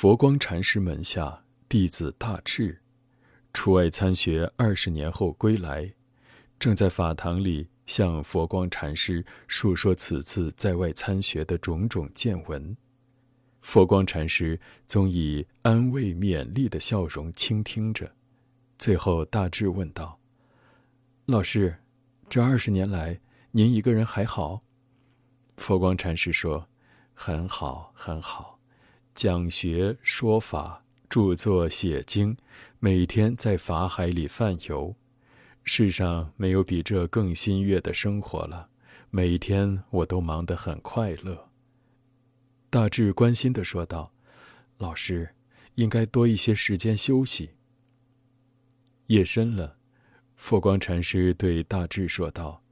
佛光禅师门下弟子大智，出外参学二十年后归来，正在法堂里向佛光禅师述说此次在外参学的种种见闻。佛光禅师总以安慰勉励的笑容倾听着，最后大智问道：“老师，这二十年来，您一个人还好？”佛光禅师说：“很好，很好。”讲学说法，著作写经，每天在法海里泛游，世上没有比这更新悦的生活了。每天我都忙得很快乐。大智关心地说道：“老师，应该多一些时间休息。”夜深了，佛光禅师对大智说道：“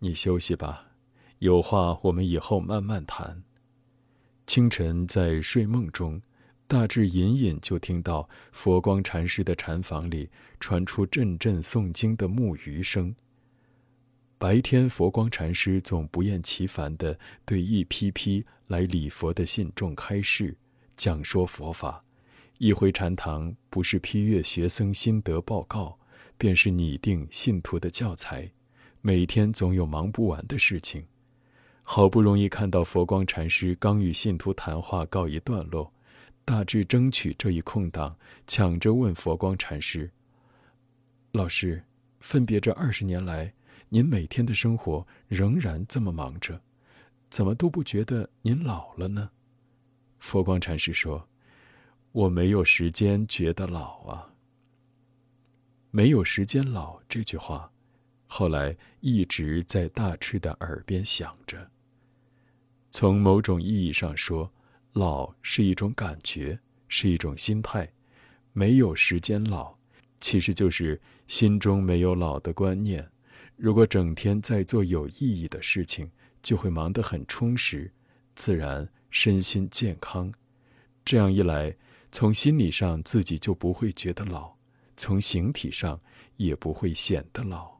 你休息吧，有话我们以后慢慢谈。”清晨在睡梦中，大智隐隐就听到佛光禅师的禅房里传出阵阵诵经的木鱼声。白天，佛光禅师总不厌其烦地对一批批来礼佛的信众开示、讲说佛法。一回禅堂，不是批阅学僧心得报告，便是拟定信徒的教材。每天总有忙不完的事情。好不容易看到佛光禅师刚与信徒谈话告一段落，大智争取这一空档，抢着问佛光禅师：“老师，分别这二十年来，您每天的生活仍然这么忙着，怎么都不觉得您老了呢？”佛光禅师说：“我没有时间觉得老啊。没有时间老这句话，后来一直在大智的耳边响着。”从某种意义上说，老是一种感觉，是一种心态。没有时间老，其实就是心中没有老的观念。如果整天在做有意义的事情，就会忙得很充实，自然身心健康。这样一来，从心理上自己就不会觉得老，从形体上也不会显得老。